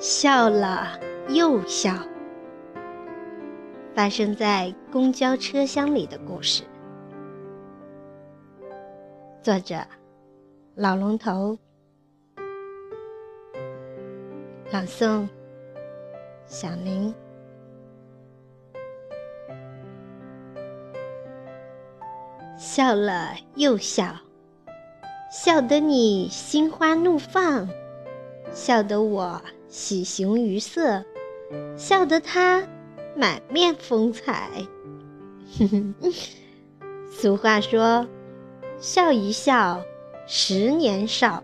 笑了又笑，发生在公交车厢里的故事。作者：老龙头，朗诵：小林。笑了又笑，笑得你心花怒放，笑得我。喜形于色，笑得他满面风采。俗话说：“笑一笑，十年少。”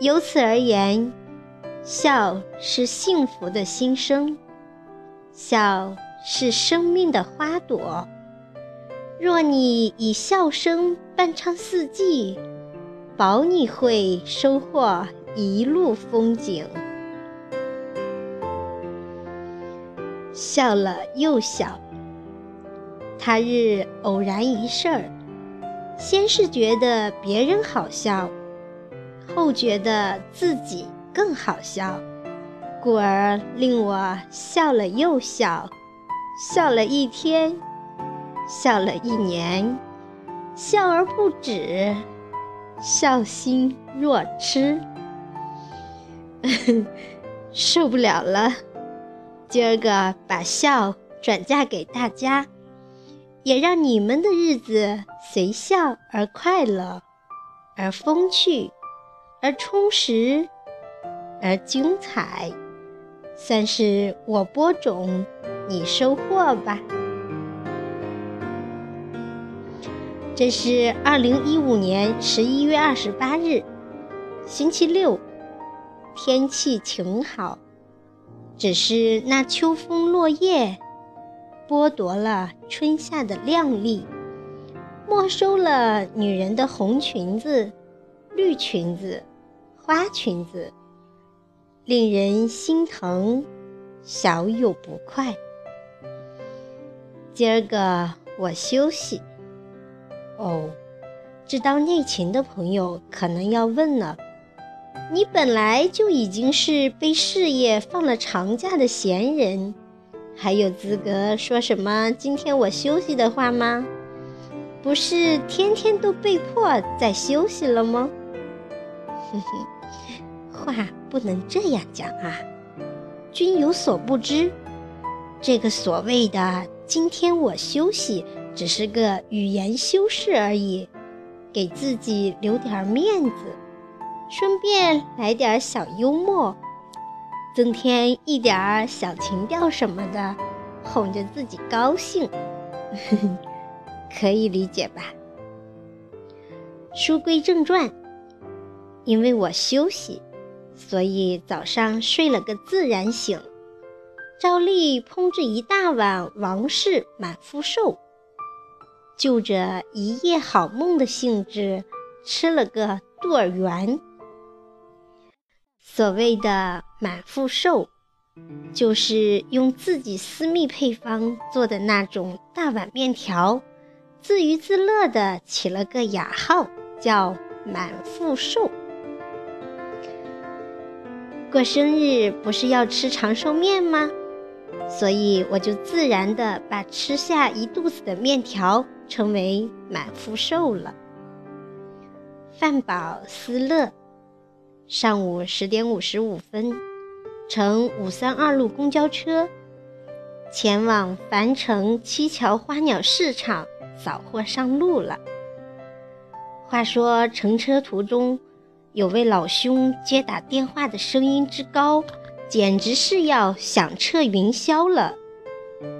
由此而言，笑是幸福的心声，笑是生命的花朵。若你以笑声伴唱四季，保你会收获。一路风景，笑了又笑。他日偶然一事儿，先是觉得别人好笑，后觉得自己更好笑，故而令我笑了又笑，笑了一天，笑了一年，笑而不止，笑心若痴。受不了了，今儿个把笑转嫁给大家，也让你们的日子随笑而快乐，而风趣，而充实，而精彩，算是我播种，你收获吧。这是二零一五年十一月二十八日，星期六。天气晴好，只是那秋风落叶，剥夺了春夏的靓丽，没收了女人的红裙子、绿裙子、花裙子，令人心疼，小有不快。今儿个我休息。哦，知道内情的朋友可能要问了。你本来就已经是被事业放了长假的闲人，还有资格说什么今天我休息的话吗？不是天天都被迫在休息了吗？哼哼，话不能这样讲啊！君有所不知，这个所谓的今天我休息，只是个语言修饰而已，给自己留点面子。顺便来点小幽默，增添一点小情调什么的，哄着自己高兴，可以理解吧？书归正传，因为我休息，所以早上睡了个自然醒，照例烹制一大碗王氏满腹寿，就着一夜好梦的兴致，吃了个肚儿圆。所谓的满腹寿，就是用自己私密配方做的那种大碗面条，自娱自乐的起了个雅号，叫满腹寿。过生日不是要吃长寿面吗？所以我就自然的把吃下一肚子的面条称为满腹寿了。饭饱思乐。上午十点五十五分，乘五三二路公交车，前往樊城七桥花鸟市场扫货上路了。话说乘车途中，有位老兄接打电话的声音之高，简直是要响彻云霄了，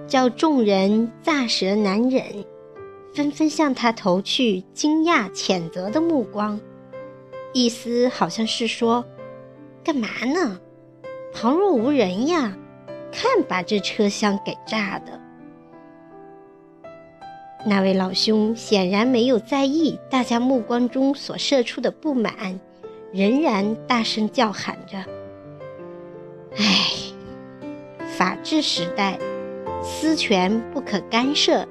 叫众人咋舌难忍，纷纷向他投去惊讶谴责的目光。意思好像是说，干嘛呢？旁若无人呀！看把这车厢给炸的。那位老兄显然没有在意大家目光中所射出的不满，仍然大声叫喊着：“哎，法治时代，私权不可干涉，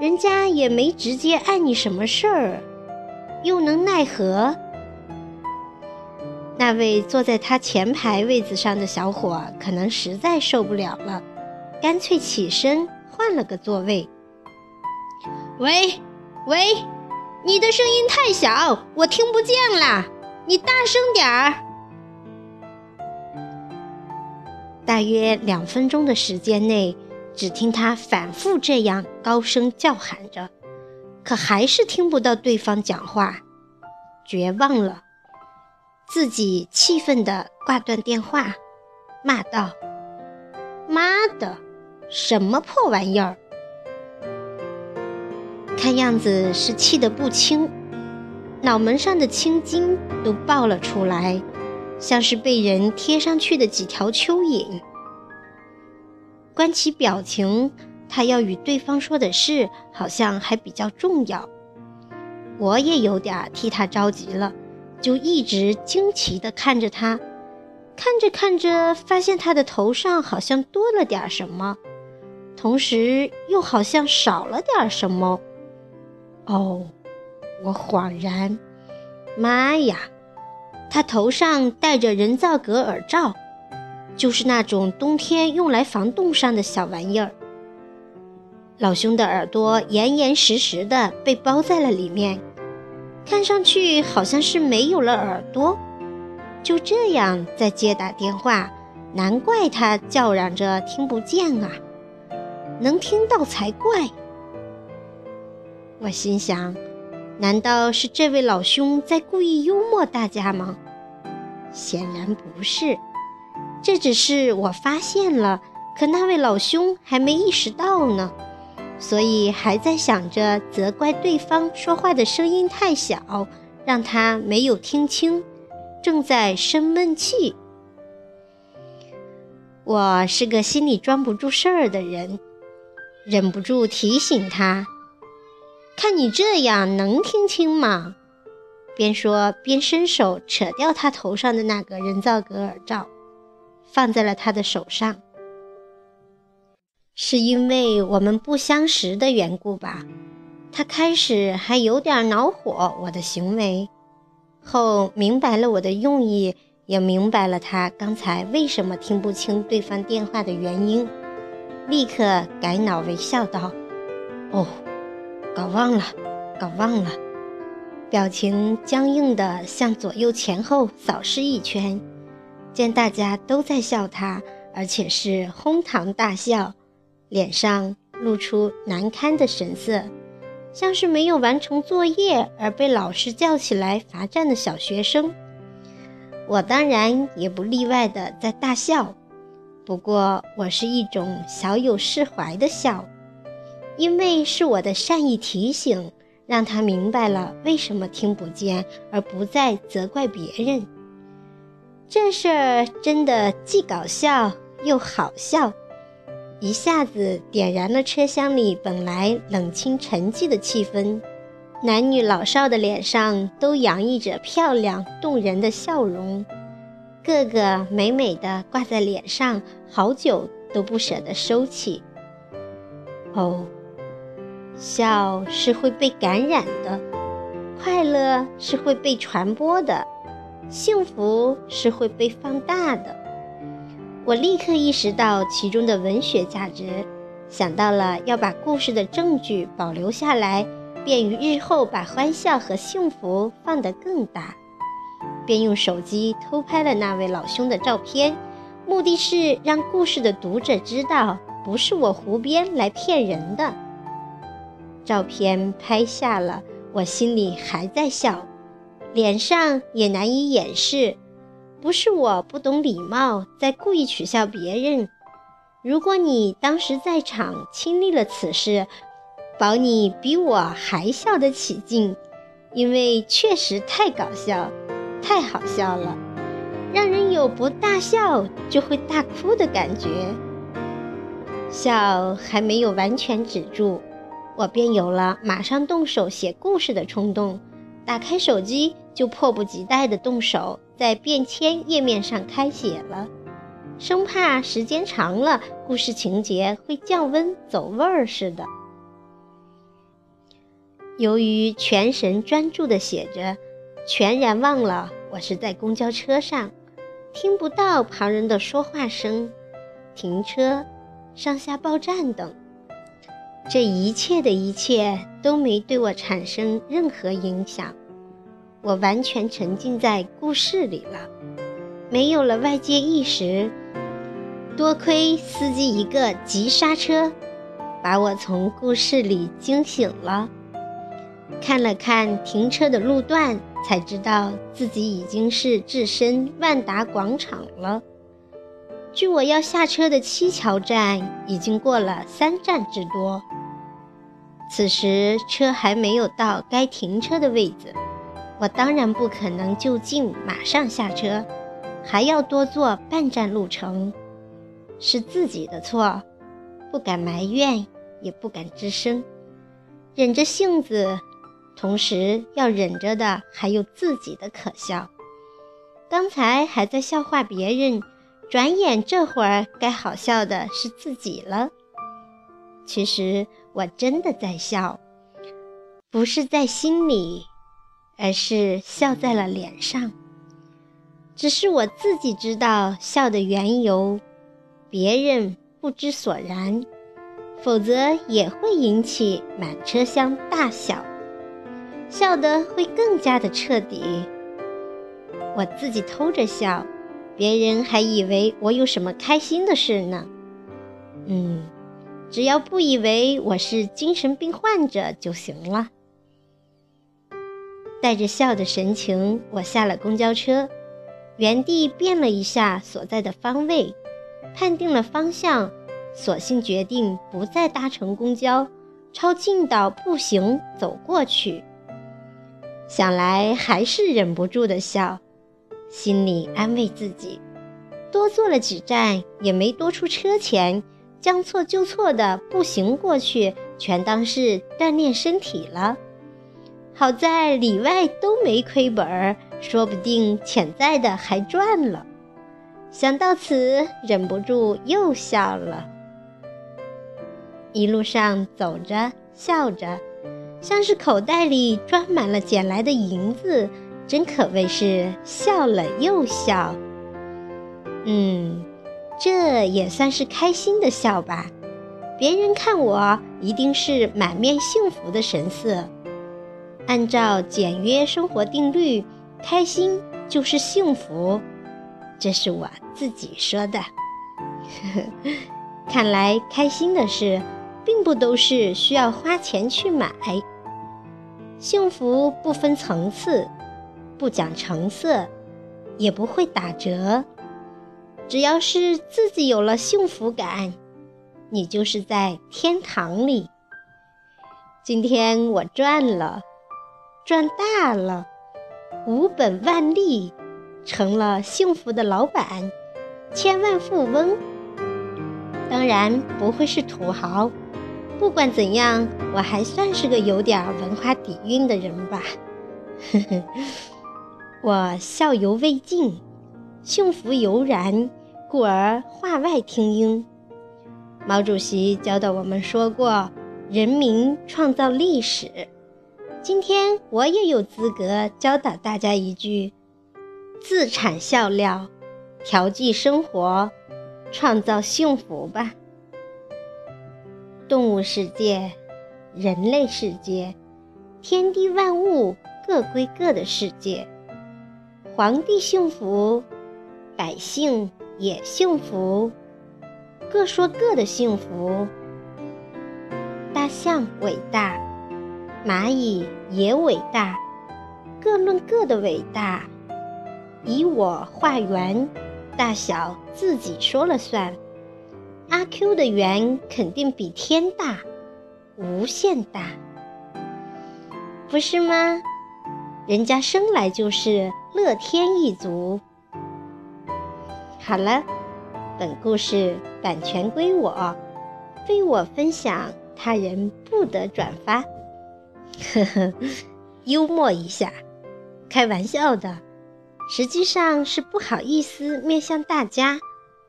人家也没直接碍你什么事儿，又能奈何？”那位坐在他前排位子上的小伙可能实在受不了了，干脆起身换了个座位。喂，喂，你的声音太小，我听不见啦，你大声点儿。大约两分钟的时间内，只听他反复这样高声叫喊着，可还是听不到对方讲话，绝望了。自己气愤地挂断电话，骂道：“妈的，什么破玩意儿！”看样子是气得不轻，脑门上的青筋都爆了出来，像是被人贴上去的几条蚯蚓。观其表情，他要与对方说的事好像还比较重要。我也有点替他着急了。就一直惊奇地看着他，看着看着，发现他的头上好像多了点什么，同时又好像少了点什么。哦，我恍然，妈呀，他头上戴着人造革耳罩，就是那种冬天用来防冻伤的小玩意儿。老兄的耳朵严严实实的被包在了里面。看上去好像是没有了耳朵，就这样在接打电话，难怪他叫嚷着听不见啊，能听到才怪。我心想，难道是这位老兄在故意幽默大家吗？显然不是，这只是我发现了，可那位老兄还没意识到呢。所以还在想着责怪对方说话的声音太小，让他没有听清，正在生闷气。我是个心里装不住事儿的人，忍不住提醒他：“看你这样能听清吗？”边说边伸手扯掉他头上的那个人造革耳罩，放在了他的手上。是因为我们不相识的缘故吧？他开始还有点恼火我的行为，后明白了我的用意，也明白了他刚才为什么听不清对方电话的原因，立刻改恼为笑道：“哦，搞忘了，搞忘了。”表情僵硬的向左右前后扫视一圈，见大家都在笑他，而且是哄堂大笑。脸上露出难堪的神色，像是没有完成作业而被老师叫起来罚站的小学生。我当然也不例外的在大笑，不过我是一种小有释怀的笑，因为是我的善意提醒，让他明白了为什么听不见，而不再责怪别人。这事儿真的既搞笑又好笑。一下子点燃了车厢里本来冷清沉寂的气氛，男女老少的脸上都洋溢着漂亮动人的笑容，个个美美的挂在脸上，好久都不舍得收起。哦，笑是会被感染的，快乐是会被传播的，幸福是会被放大的。我立刻意识到其中的文学价值，想到了要把故事的证据保留下来，便于日后把欢笑和幸福放得更大，便用手机偷拍了那位老兄的照片，目的是让故事的读者知道，不是我胡编来骗人的。照片拍下了，我心里还在笑，脸上也难以掩饰。不是我不懂礼貌，在故意取笑别人。如果你当时在场，亲历了此事，保你比我还笑得起劲，因为确实太搞笑，太好笑了，让人有不大笑就会大哭的感觉。笑还没有完全止住，我便有了马上动手写故事的冲动，打开手机。就迫不及待地动手在便签页面上开写了，生怕时间长了故事情节会降温走味儿似的。由于全神专注地写着，全然忘了我是在公交车上，听不到旁人的说话声、停车、上下报站等。这一切的一切都没对我产生任何影响，我完全沉浸在故事里了，没有了外界意识。多亏司机一个急刹车，把我从故事里惊醒了。看了看停车的路段，才知道自己已经是置身万达广场了。距我要下车的七桥站已经过了三站之多。此时车还没有到该停车的位置，我当然不可能就近马上下车，还要多坐半站路程。是自己的错，不敢埋怨，也不敢吱声，忍着性子。同时要忍着的还有自己的可笑，刚才还在笑话别人，转眼这会儿该好笑的是自己了。其实我真的在笑，不是在心里，而是笑在了脸上。只是我自己知道笑的缘由，别人不知所然，否则也会引起满车厢大笑。笑得会更加的彻底。我自己偷着笑，别人还以为我有什么开心的事呢。嗯，只要不以为我是精神病患者就行了。带着笑的神情，我下了公交车，原地变了一下所在的方位，判定了方向，索性决定不再搭乘公交，抄近道步行走过去。想来还是忍不住的笑，心里安慰自己，多坐了几站也没多出车钱，将错就错的步行过去，全当是锻炼身体了。好在里外都没亏本儿，说不定潜在的还赚了。想到此，忍不住又笑了。一路上走着笑着。像是口袋里装满了捡来的银子，真可谓是笑了又笑。嗯，这也算是开心的笑吧。别人看我一定是满面幸福的神色。按照简约生活定律，开心就是幸福，这是我自己说的。看来开心的事。并不都是需要花钱去买。幸福不分层次，不讲成色，也不会打折。只要是自己有了幸福感，你就是在天堂里。今天我赚了，赚大了，无本万利，成了幸福的老板，千万富翁。当然不会是土豪。不管怎样，我还算是个有点文化底蕴的人吧。呵呵，我笑犹未尽，幸福犹然，故而话外听音。毛主席教导我们说过：“人民创造历史。”今天我也有资格教导大家一句：自产笑料，调剂生活，创造幸福吧。动物世界、人类世界、天地万物各归各的世界。皇帝幸福，百姓也幸福，各说各的幸福。大象伟大，蚂蚁也伟大，各论各的伟大。以我画圆，大小自己说了算。阿 Q 的圆肯定比天大，无限大，不是吗？人家生来就是乐天一族。好了，本故事版权归我，非我分享，他人不得转发。呵呵，幽默一下。开玩笑的，实际上是不好意思面向大家，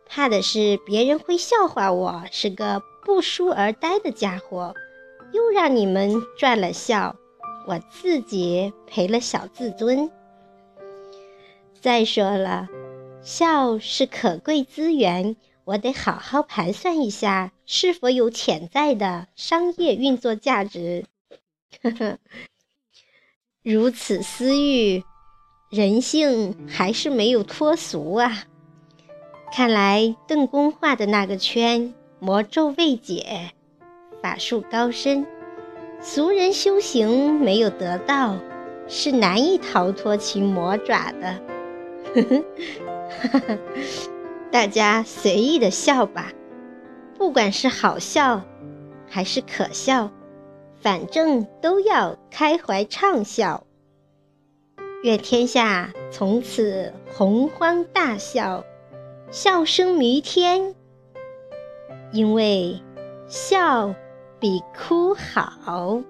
怕的是别人会笑话我是个不书而呆的家伙，又让你们赚了笑，我自己赔了小自尊。再说了，笑是可贵资源，我得好好盘算一下是否有潜在的商业运作价值。呵呵。如此私欲，人性还是没有脱俗啊！看来邓公画的那个圈魔咒未解，法术高深，俗人修行没有得到，是难以逃脱其魔爪的。呵呵，大家随意的笑吧，不管是好笑还是可笑。反正都要开怀畅笑，愿天下从此洪荒大笑，笑声弥天。因为笑比哭好。